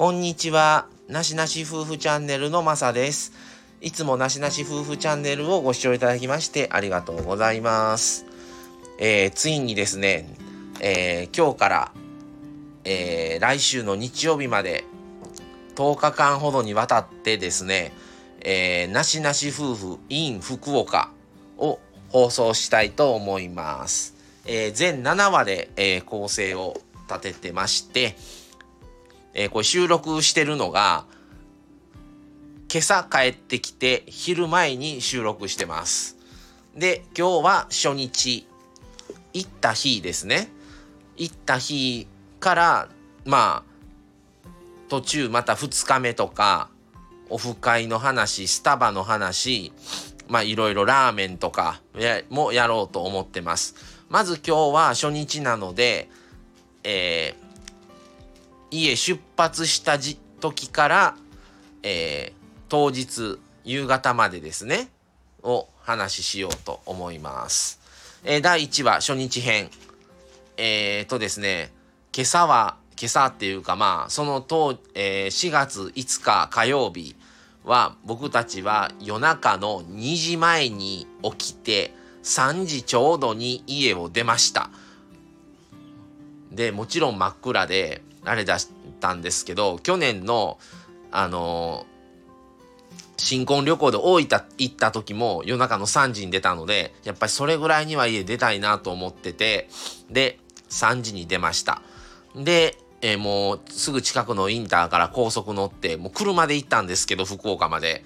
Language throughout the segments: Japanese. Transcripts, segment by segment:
こんにちは。なしなし夫婦チャンネルのまさです。いつもなしなし夫婦チャンネルをご視聴いただきましてありがとうございます。えー、ついにですね、えー、今日から、えー、来週の日曜日まで10日間ほどにわたってですね、え、なしなし夫婦 in 福岡を放送したいと思います。え、全7話で、え、構成を立ててまして、えー、これ収録してるのが、今朝帰ってきて昼前に収録してます。で、今日は初日、行った日ですね。行った日から、まあ、途中また2日目とか、オフ会の話、スタバの話、まあいろいろラーメンとかもやろうと思ってます。まず今日は初日なので、えー、家出発した時から、えー、当日夕方までですねを話ししようと思います。えー、第1話初日編えー、とですね今朝は今朝っていうかまあその当、えー、4月5日火曜日は僕たちは夜中の2時前に起きて3時ちょうどに家を出ました。でもちろん真っ暗であれ出したんですけど去年のあの新婚旅行で大分行った時も夜中の3時に出たのでやっぱりそれぐらいには家出たいなと思っててで3時に出ました。で、えー、もうすぐ近くのインターから高速乗ってもう車で行ったんですけど福岡まで。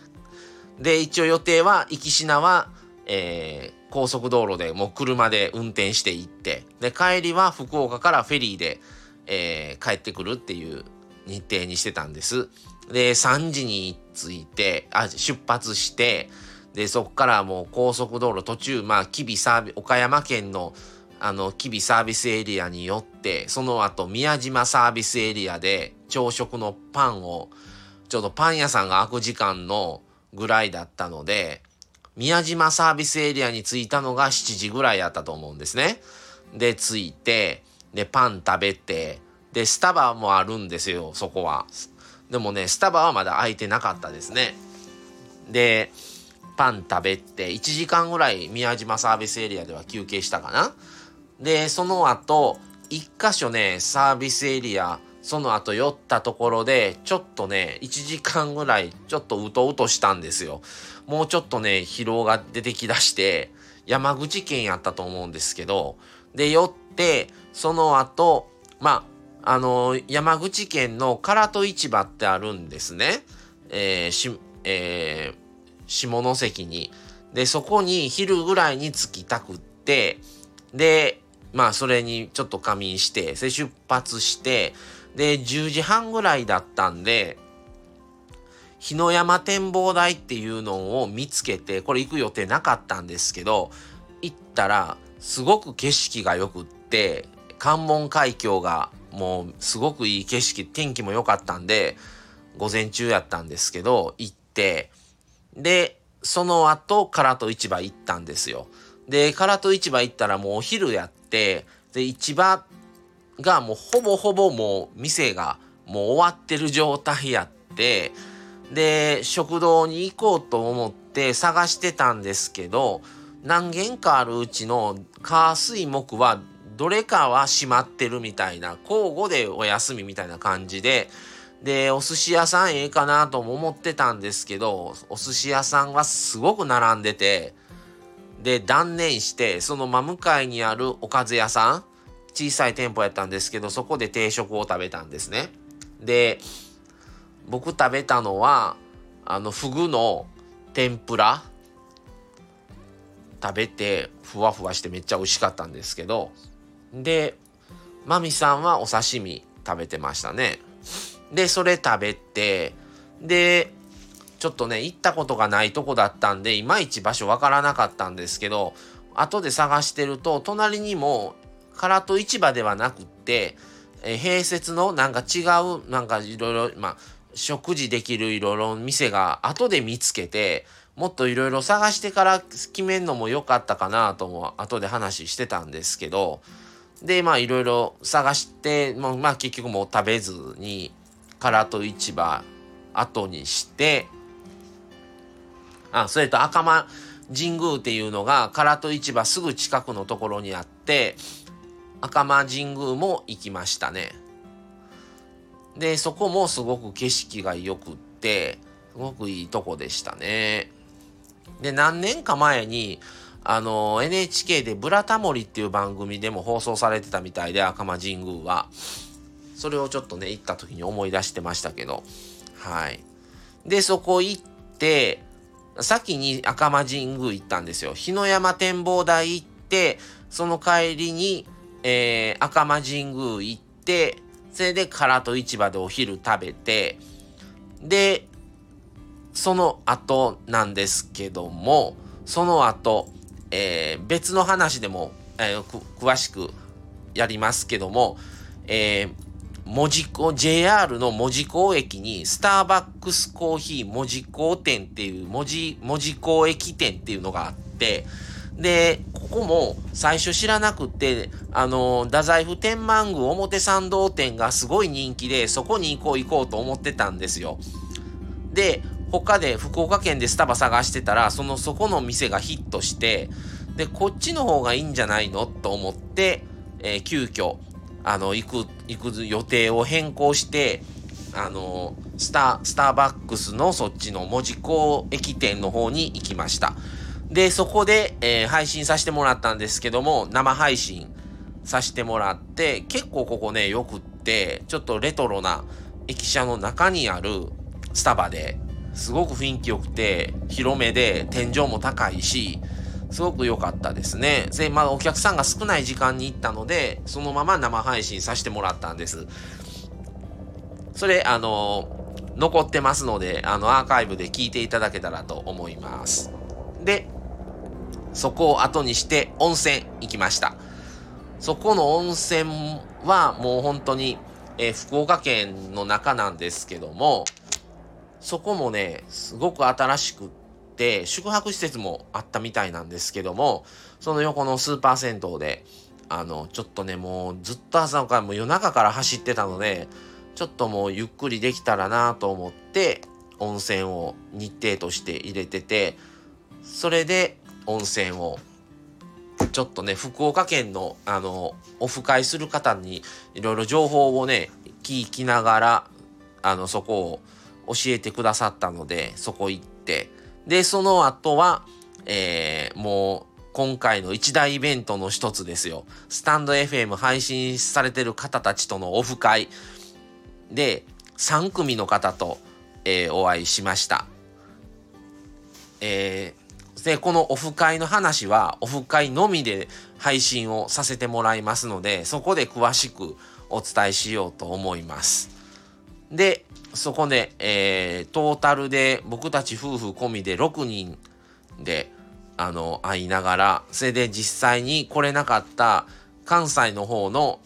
で一応予定は行き品は、えー、高速道路でもう車で運転して行って。で帰りは福岡からフェリーでえー、帰ってくるっていう日程にしてたんです。で、3時に着いて、あ、出発して、で、そこからもう高速道路途中、まあ、吉備サービ、岡山県のあの、吉備サービスエリアによって、その後、宮島サービスエリアで朝食のパンを、ちょうどパン屋さんが開く時間のぐらいだったので、宮島サービスエリアに着いたのが7時ぐらいやったと思うんですね。で、着いて、で、パン食べて、で、スタバもあるんですよ、そこは。でもね、スタバはまだ開いてなかったですね。で、パン食べて、1時間ぐらい宮島サービスエリアでは休憩したかな。で、その後、1箇所ね、サービスエリア、その後寄ったところで、ちょっとね、1時間ぐらい、ちょっとうとうとしたんですよ。もうちょっとね、疲労が出てきだして、山口県やったと思うんですけど、で、寄って、その後、まあ、あの、山口県の唐戸市場ってあるんですね。えー、し、えー、下関に。で、そこに昼ぐらいに着きたくって、で、まあ、それにちょっと仮眠して、で、出発して、で、10時半ぐらいだったんで、日の山展望台っていうのを見つけて、これ行く予定なかったんですけど、行ったら、すごく景色が良くって、関門海峡がもうすごくいい景色、天気も良かったんで、午前中やったんですけど、行って、で、その後、唐戸市場行ったんですよ。で、唐戸市場行ったらもうお昼やって、で、市場がもうほぼほぼもう店がもう終わってる状態やって、で、食堂に行こうと思って探してたんですけど、何軒かあるうちの火水木はどれかは閉まってるみたいな交互でお休みみたいな感じででお寿司屋さんええかなとも思ってたんですけどお寿司屋さんはすごく並んでてで断念してその真向かいにあるおかず屋さん小さい店舗やったんですけどそこで定食を食べたんですね。で僕食べたのはあのフグの天ぷら食べてふわふわしてめっちゃ美味しかったんですけどでマミさんはお刺身食べてましたね。でそれ食べてでちょっとね行ったことがないとこだったんでいまいち場所わからなかったんですけど後で探してると隣にも唐戸市場ではなくってえ併設のなんか違うなんかいろいろまあ食事できるいろいろ店が後で見つけてもっといろいろ探してから決めんのも良かったかなとも後で話してたんですけどでまあいろいろ探してもまあ結局もう食べずに唐戸市場後にしてあそれと赤間神宮っていうのが唐戸市場すぐ近くのところにあって赤間神宮も行きましたね。でそこもすごく景色が良くってすごくいいとこでしたね。で何年か前にあの NHK で「ブラタモリ」っていう番組でも放送されてたみたいで赤間神宮は。それをちょっとね行った時に思い出してましたけど。はい。でそこ行って先に赤間神宮行ったんですよ。日野山展望台行ってその帰りに、えー、赤間神宮行ってそれで唐戸市場でお昼食べてでその後なんですけどもその後えー、別の話でも、えー、詳しくやりますけども、えー、門司港、JR の門司港駅にスターバックスコーヒー門司港店っていう門司、門司港駅店っていうのがあって、で、ここも最初知らなくて、あの、太宰府天満宮表参道店がすごい人気で、そこに行こう行こうと思ってたんですよ。で、他で福岡県でスタバ探してたら、そのそこの店がヒットして、で、こっちの方がいいんじゃないのと思って、えー、急遽、あの、行く、行く予定を変更して、あの、スター、スターバックスのそっちの門司港駅店の方に行きました。で、そこで、えー、配信させてもらったんですけども、生配信させてもらって、結構ここね、よくって、ちょっとレトロな駅舎の中にあるスタバで、すごく雰囲気良くて、広めで、天井も高いし、すごく良かったですね。で、まだお客さんが少ない時間に行ったので、そのまま生配信させてもらったんです。それ、あの、残ってますので、あの、アーカイブで聞いていただけたらと思います。で、そこを後にして温泉行きました。そこの温泉はもう本当に、え、福岡県の中なんですけども、そこもね、すごく新しくって、宿泊施設もあったみたいなんですけども、その横のスーパー銭湯で、あの、ちょっとね、もうずっと朝からもう夜中から走ってたので、ちょっともうゆっくりできたらなと思って、温泉を日程として入れてて、それで温泉をちょっとね、福岡県の、あの、オフ会する方にいろいろ情報をね、聞きながら、あの、そこを教えてくださったので、そこ行って、で、その後は、えー、もう、今回の一大イベントの一つですよ。スタンド FM 配信されてる方たちとのオフ会で、3組の方と、えー、お会いしました。えー、で、このオフ会の話は、オフ会のみで配信をさせてもらいますので、そこで詳しくお伝えしようと思います。で、そこで、えー、トータルで僕たち夫婦込みで6人で、あの、会いながら、それで実際に来れなかった関西の方の、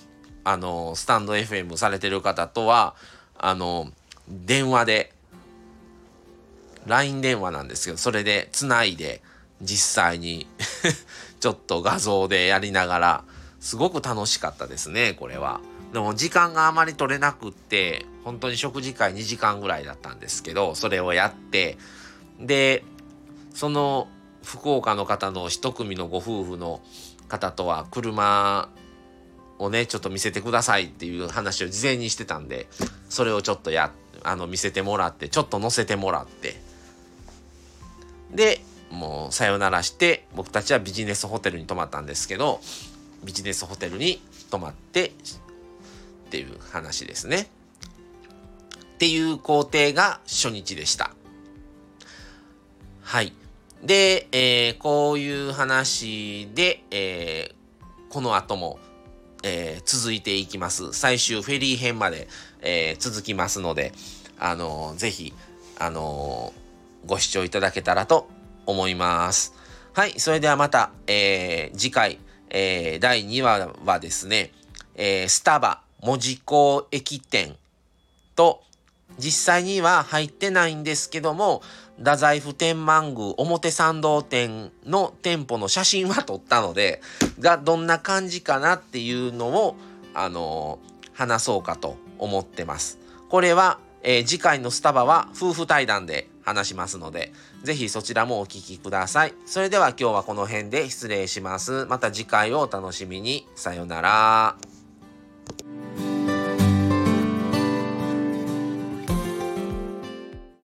あの、スタンド FM されてる方とは、あの、電話で、LINE 電話なんですけど、それで繋いで、実際に ちょっと画像でやりながら、すごく楽しかったですね、これは。でも時間があまり取れなくって、本当に食事会2時間ぐらいだったんですけど、それをやって、で、その福岡の方の一組のご夫婦の方とは車をね、ちょっと見せてくださいっていう話を事前にしてたんで、それをちょっとや、あの、見せてもらって、ちょっと乗せてもらって、で、もうさよならして、僕たちはビジネスホテルに泊まったんですけど、ビジネスホテルに泊まってっていう話ですね。っていう工程が初日でした。はい。で、えー、こういう話で、えー、この後も、えー、続いていきます。最終フェリー編まで、え続きますので、あのぜひ、あのご視聴いただけたらと思います。はい。それではまた、え次回、え第2話はですね、えスタバ文字工駅店と、実際には入ってないんですけども、太宰府天満宮表参道店の店舗の写真は撮ったので、がどんな感じかなっていうのを、あのー、話そうかと思ってます。これは、えー、次回のスタバは夫婦対談で話しますので、ぜひそちらもお聞きください。それでは今日はこの辺で失礼します。また次回をお楽しみに。さよなら。